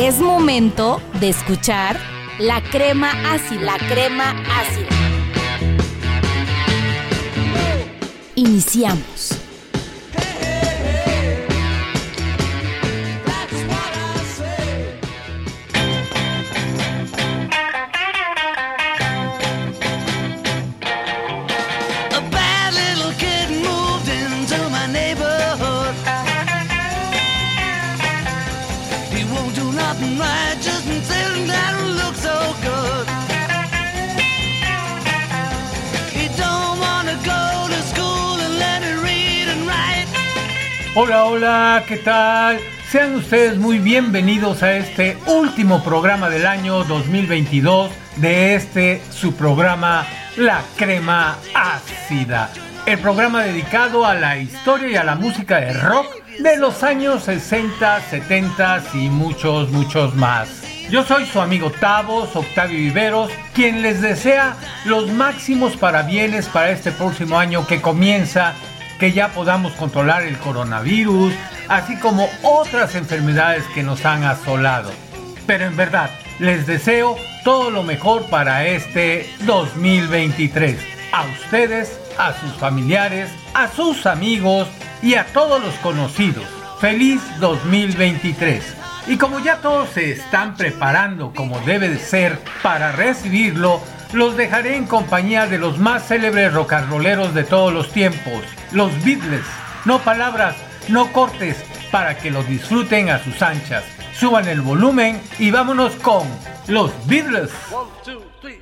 Es momento de escuchar la crema ácida, la crema ácida. Iniciamos. Hola, hola, ¿qué tal? Sean ustedes muy bienvenidos a este último programa del año 2022 de este su programa La Crema Ácida. El programa dedicado a la historia y a la música de rock de los años 60, 70 y muchos, muchos más. Yo soy su amigo Tavos, Octavio Viveros, quien les desea los máximos parabienes para este próximo año que comienza que ya podamos controlar el coronavirus, así como otras enfermedades que nos han asolado. Pero en verdad, les deseo todo lo mejor para este 2023. A ustedes, a sus familiares, a sus amigos y a todos los conocidos. Feliz 2023. Y como ya todos se están preparando como debe de ser para recibirlo, los dejaré en compañía de los más célebres rocarroleros de todos los tiempos, los Beatles. No palabras, no cortes, para que lo disfruten a sus anchas. Suban el volumen y vámonos con los Beatles. One, two, three,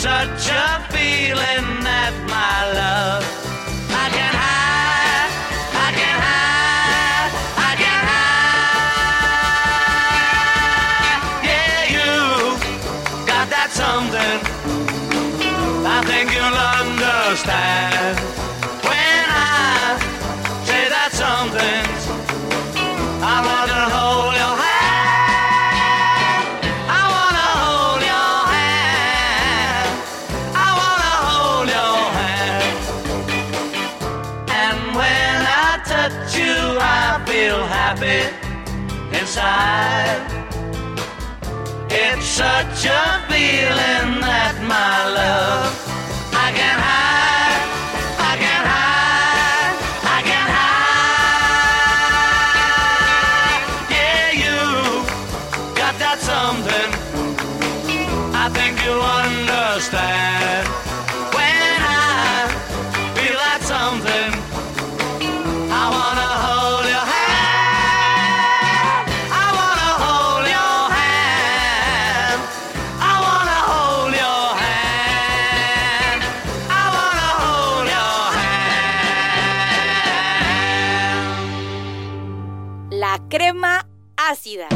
such a inside. It's such a feeling that my love I can crema ácida.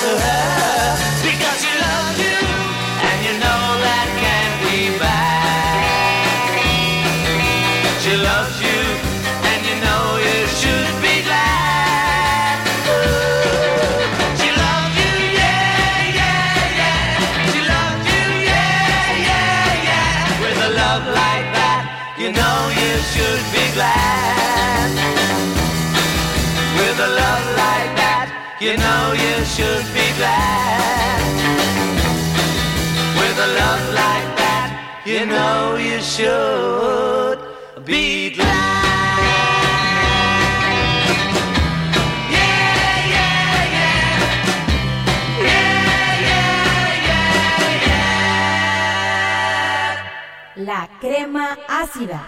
to her. should be glad. With a love like that, you know you should be glad. La crema ácida.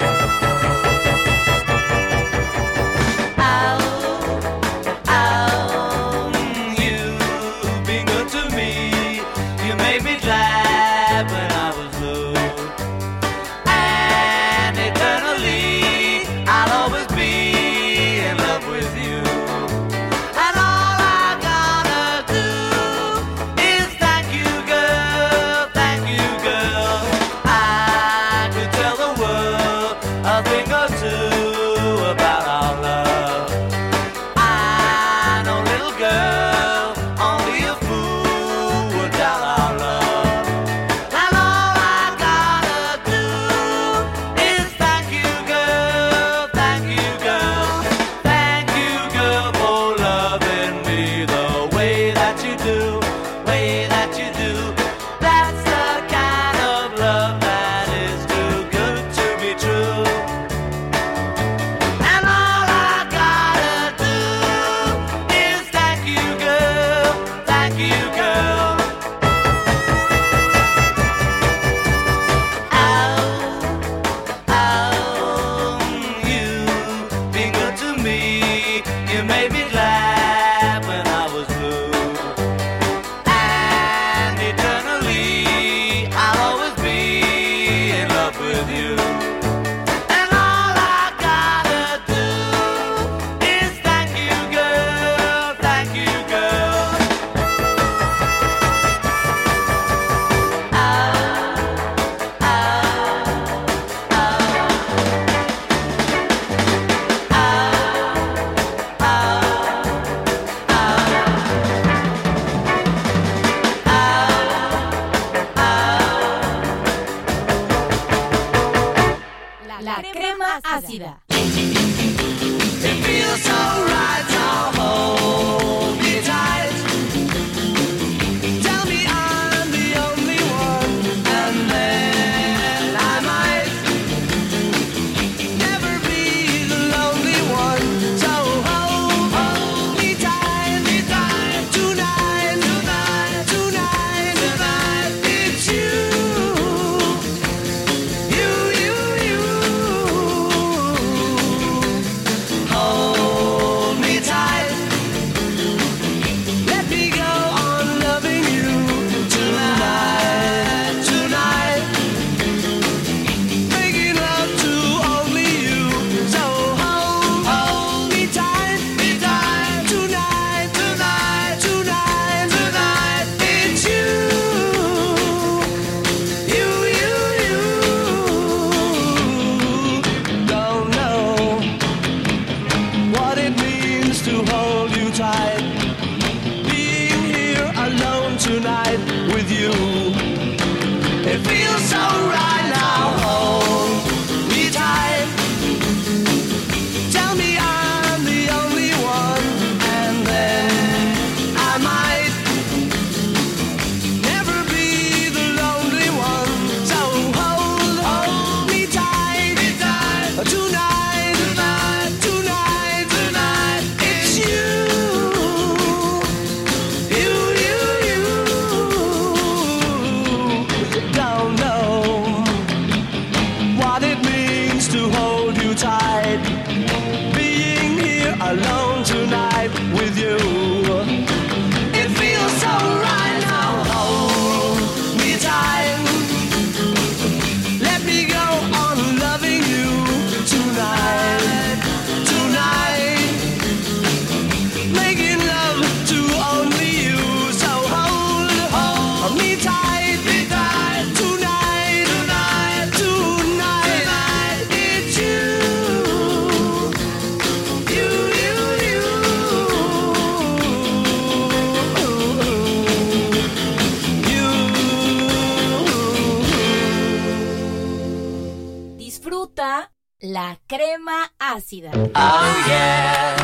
Disfruta la crema ácida. Oh yeah,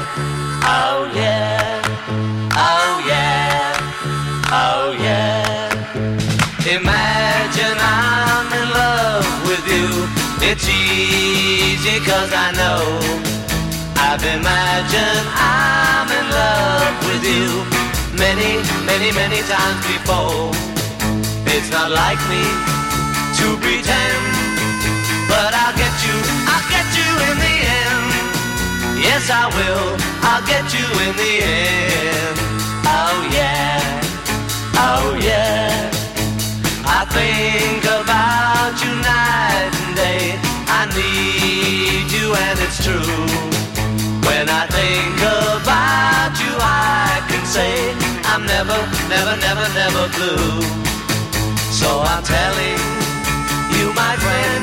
oh yeah, oh yeah, oh yeah. Imagine I'm in love with you. It's easy cause I know. I've imagined I'm in love with you many, many, many times before. It's not like me to pretend, Yes, I will. I'll get you in the end. Oh yeah. Oh yeah. I think about you night and day. I need you and it's true. When I think about you, I can say I'm never, never, never, never blue. So I'm telling you, my friend,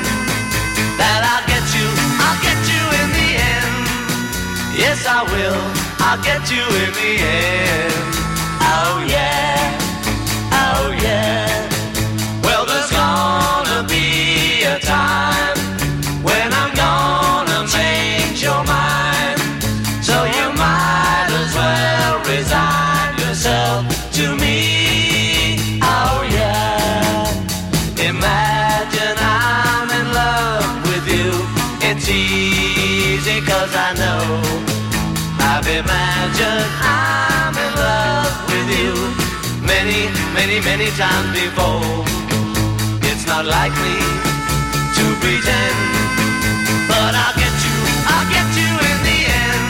that I'll I will. I'll get you in the end. Oh yeah. Oh yeah. Many, many, times before. It's not like me to pretend, but I'll get you, I'll get you in the end.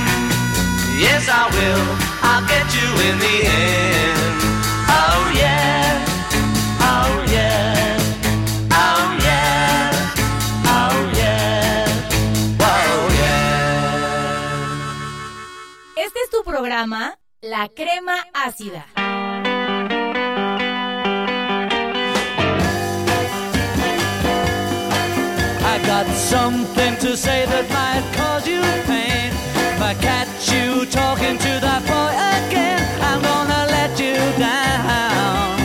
Yes, I will, I'll get you in the end. Oh yeah, oh yeah, oh oh oh. Este programa, La Crema Ácida. I got something to say that might cause you pain. If I catch you talking to that boy again, I'm gonna let you down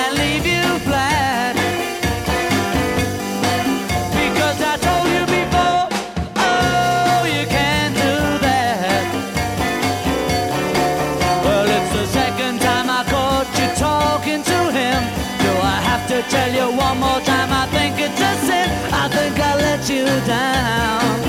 and leave you flat. Because I told you before, oh, you can't do that. Well, it's the second time I caught you talking to him. Do I have to tell you one more time? I think it's a sin. I think I let you down.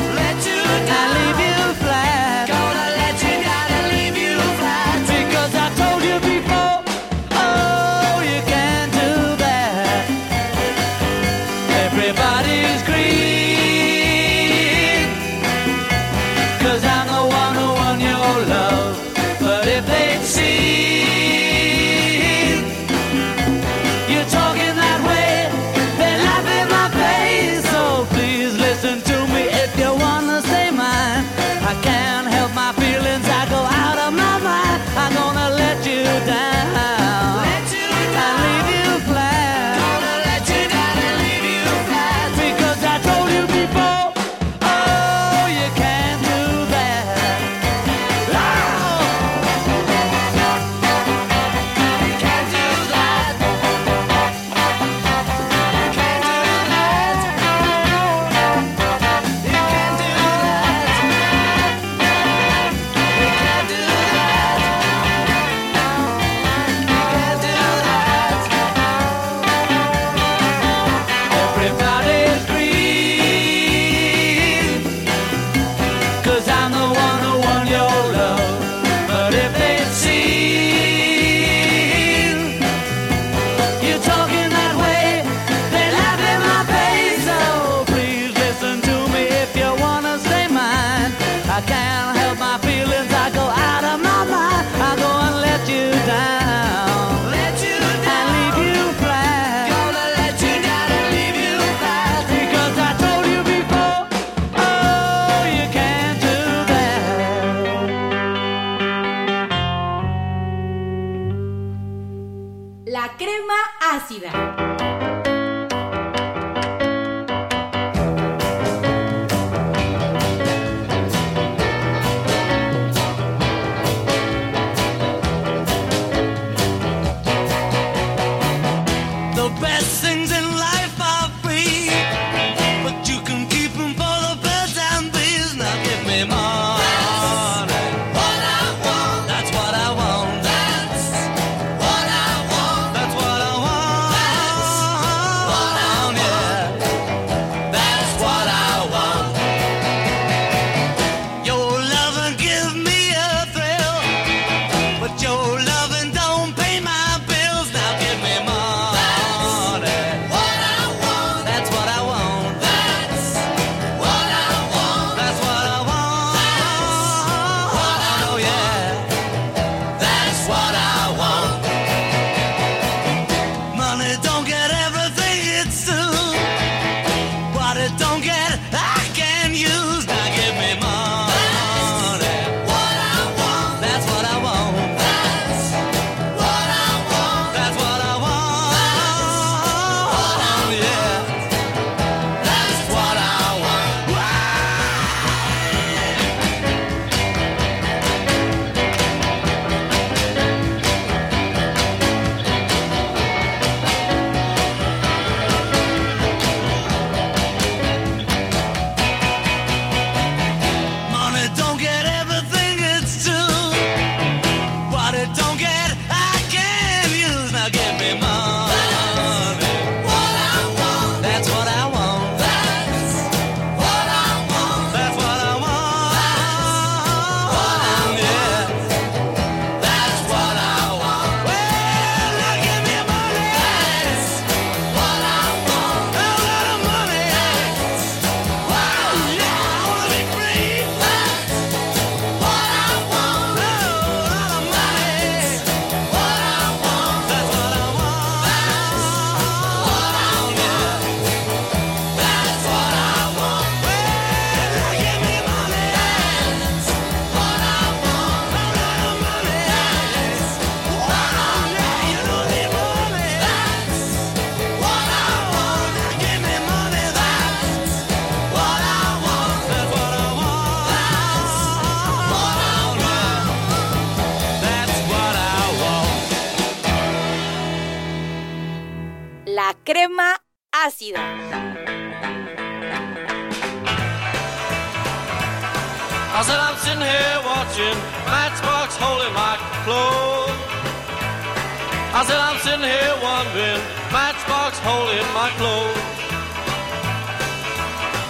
I said I'm sitting here wondering, matchbox hole in my clothes.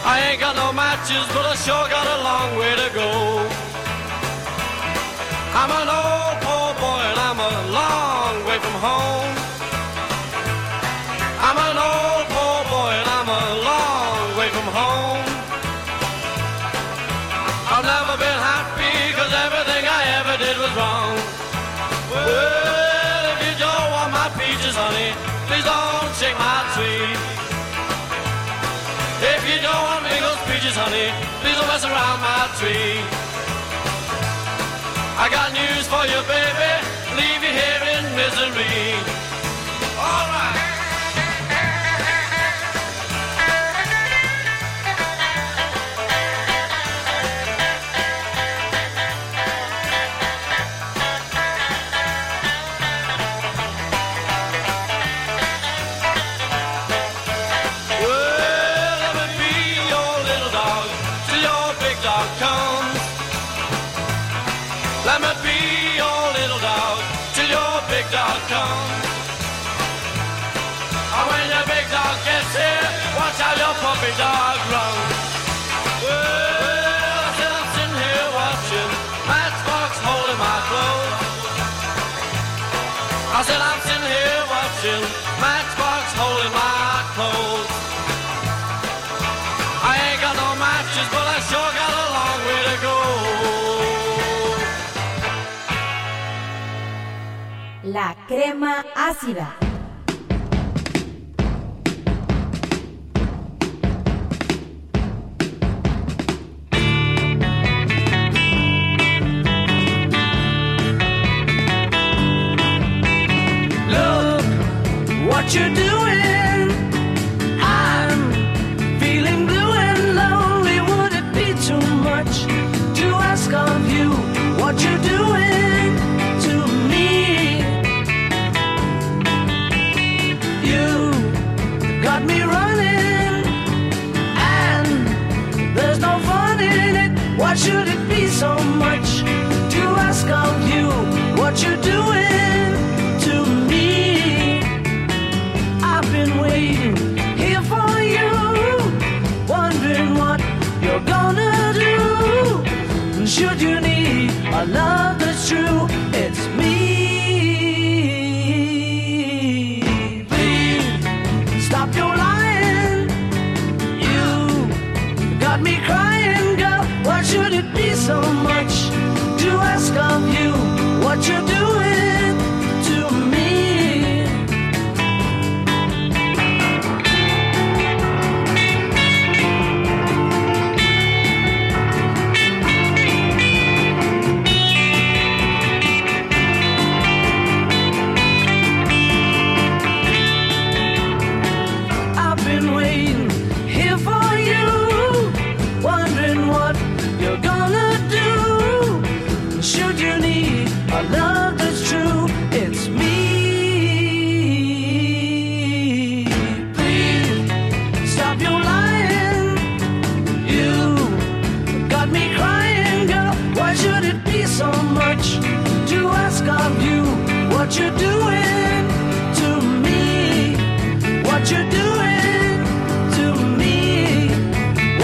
I ain't got no matches, but I sure got a long way to go. I'm an old poor boy and I'm a long way from home. I'm an old poor boy and I'm a long way from home. I've never been happy cause everything I ever did was wrong. Well, peaches, honey, please don't shake my tree. If you don't want me those peaches, honey, please don't mess around my tree. I got news for you, baby. Leave you here in misery. Dog. Well, I'm sitting here watching Matchbox holding my clothes. I said I'm sitting here watching Matchbox holding my clothes. I ain't got no matches, but I sure got a long way to go. La crema ácida.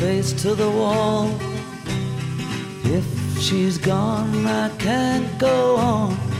face to the wall. If she's gone, I can't go on.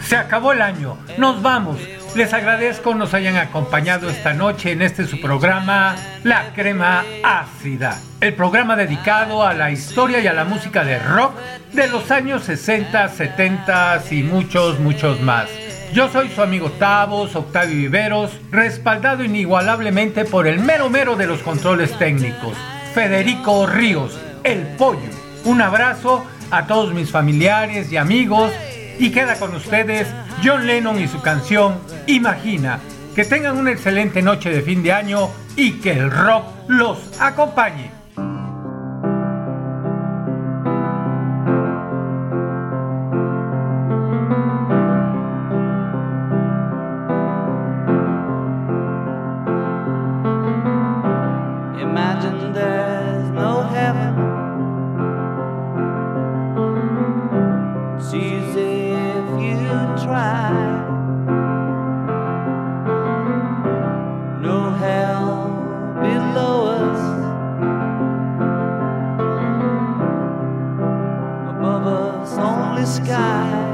Se acabó el año, nos vamos. Les agradezco nos hayan acompañado esta noche en este su programa La Crema Ácida, el programa dedicado a la historia y a la música de rock de los años 60, 70 y muchos, muchos más. Yo soy su amigo Tavos, Octavio Viveros, respaldado inigualablemente por el mero mero de los controles técnicos, Federico Ríos, el pollo. Un abrazo a todos mis familiares y amigos y queda con ustedes John Lennon y su canción Imagina. Que tengan una excelente noche de fin de año y que el rock los acompañe. lonely sky.